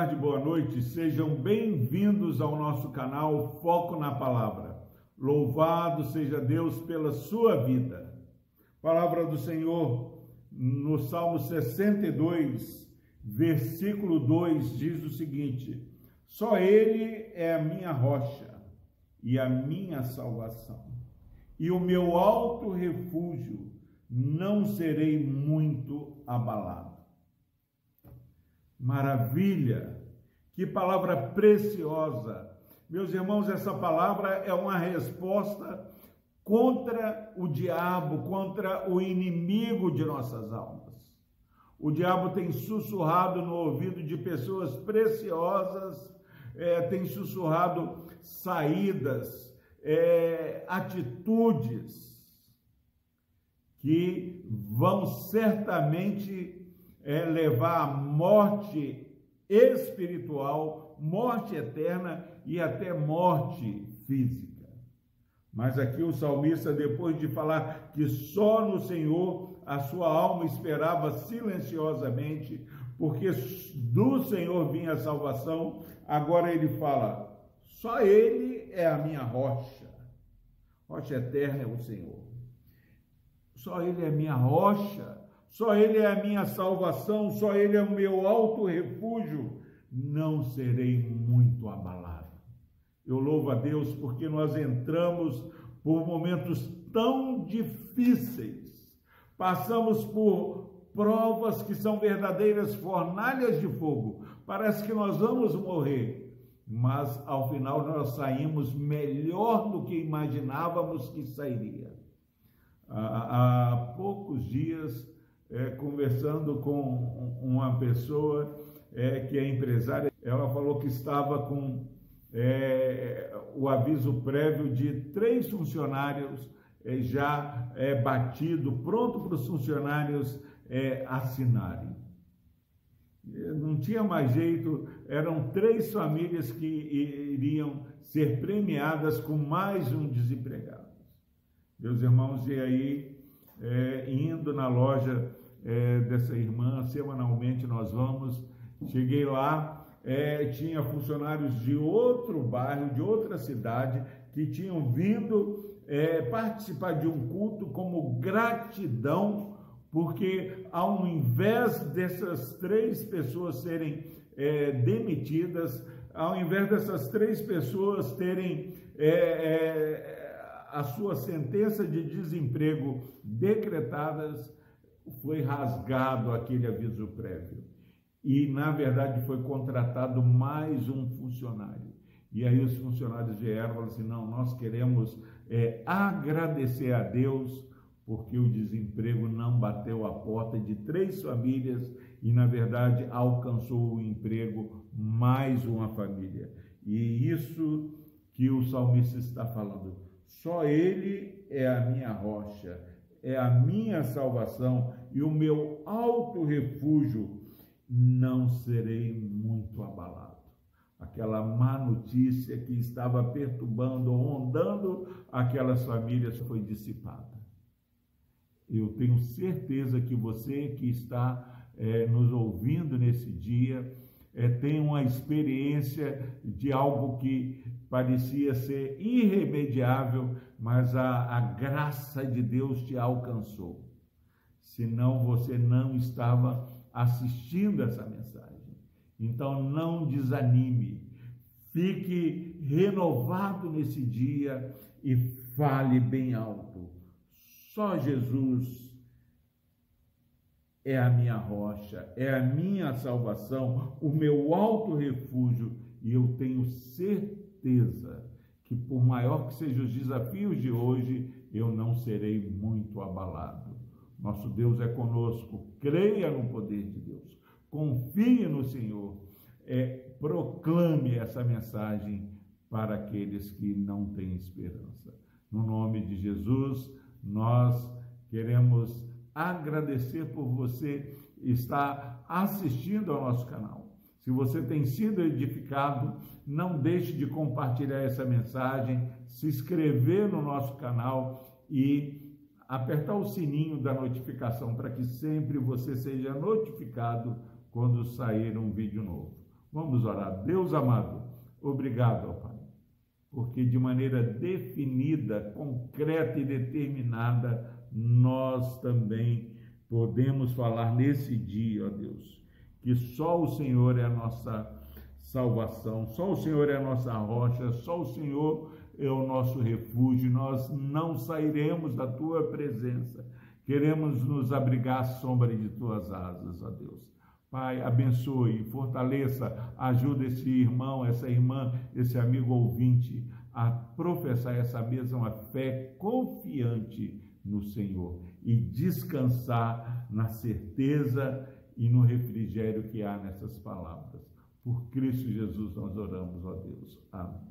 tarde, boa noite. Sejam bem-vindos ao nosso canal Foco na Palavra. Louvado seja Deus pela sua vida. Palavra do Senhor no Salmo 62, versículo 2 diz o seguinte: Só ele é a minha rocha e a minha salvação, e o meu alto refúgio, não serei muito abalado. Maravilha! Que palavra preciosa! Meus irmãos, essa palavra é uma resposta contra o diabo, contra o inimigo de nossas almas. O diabo tem sussurrado no ouvido de pessoas preciosas, é, tem sussurrado saídas, é, atitudes que vão certamente é, levar à morte espiritual, morte eterna e até morte física. Mas aqui o salmista, depois de falar que só no Senhor a sua alma esperava silenciosamente, porque do Senhor vinha a salvação, agora ele fala: só Ele é a minha rocha, rocha eterna é o Senhor. Só Ele é minha rocha, só Ele é a minha salvação, só Ele é o meu alto refúgio. Não serei muito abalado. Eu louvo a Deus porque nós entramos por momentos tão difíceis, passamos por provas que são verdadeiras fornalhas de fogo. Parece que nós vamos morrer, mas ao final nós saímos melhor do que imaginávamos que sairia. Há, poucos dias é, conversando com uma pessoa é, que é empresária, ela falou que estava com é, o aviso prévio de três funcionários é, já é, batido, pronto para os funcionários é, assinarem. Não tinha mais jeito, eram três famílias que iriam ser premiadas com mais um desempregado. Meus irmãos, e aí, é, indo na loja é, dessa irmã, semanalmente nós vamos. Cheguei lá, é, tinha funcionários de outro bairro, de outra cidade, que tinham vindo é, participar de um culto como gratidão, porque ao invés dessas três pessoas serem é, demitidas, ao invés dessas três pessoas terem é, é, a sua sentença de desemprego decretadas, foi rasgado aquele aviso prévio. E, na verdade, foi contratado mais um funcionário. E aí os funcionários vieram e falaram assim: não, nós queremos é, agradecer a Deus porque o desemprego não bateu a porta de três famílias e, na verdade, alcançou o emprego mais uma família. E isso que o salmista está falando. Só ele é a minha rocha, é a minha salvação e o meu alto refúgio, não serei muito abalado. Aquela má notícia que estava perturbando, rondando aquelas famílias foi dissipada. Eu tenho certeza que você que está é, nos ouvindo nesse dia é, tem uma experiência de algo que parecia ser irremediável, mas a, a graça de Deus te alcançou. Senão você não estava assistindo essa mensagem. Então não desanime, fique renovado nesse dia e fale bem alto. Só Jesus é a minha rocha, é a minha salvação, o meu alto refúgio, e eu tenho certeza que, por maior que sejam os desafios de hoje, eu não serei muito abalado. Nosso Deus é conosco, creia no poder de Deus, confie no Senhor, é, proclame essa mensagem para aqueles que não têm esperança. No nome de Jesus, nós queremos agradecer por você estar assistindo ao nosso canal. Se você tem sido edificado, não deixe de compartilhar essa mensagem, se inscrever no nosso canal e apertar o sininho da notificação para que sempre você seja notificado quando sair um vídeo novo. Vamos orar. Deus amado, obrigado, ó Pai, porque de maneira definida, concreta e determinada, nós também podemos falar nesse dia, ó Deus, que só o Senhor é a nossa salvação, só o Senhor é a nossa rocha, só o Senhor é o nosso refúgio, nós não sairemos da tua presença. Queremos nos abrigar à sombra de tuas asas, ó Deus. Pai, abençoe, fortaleça, ajuda esse irmão, essa irmã, esse amigo ouvinte a professar essa mesma fé confiante no Senhor e descansar na certeza e no refrigério que há nessas palavras. Por Cristo Jesus nós oramos, ó Deus. Amém.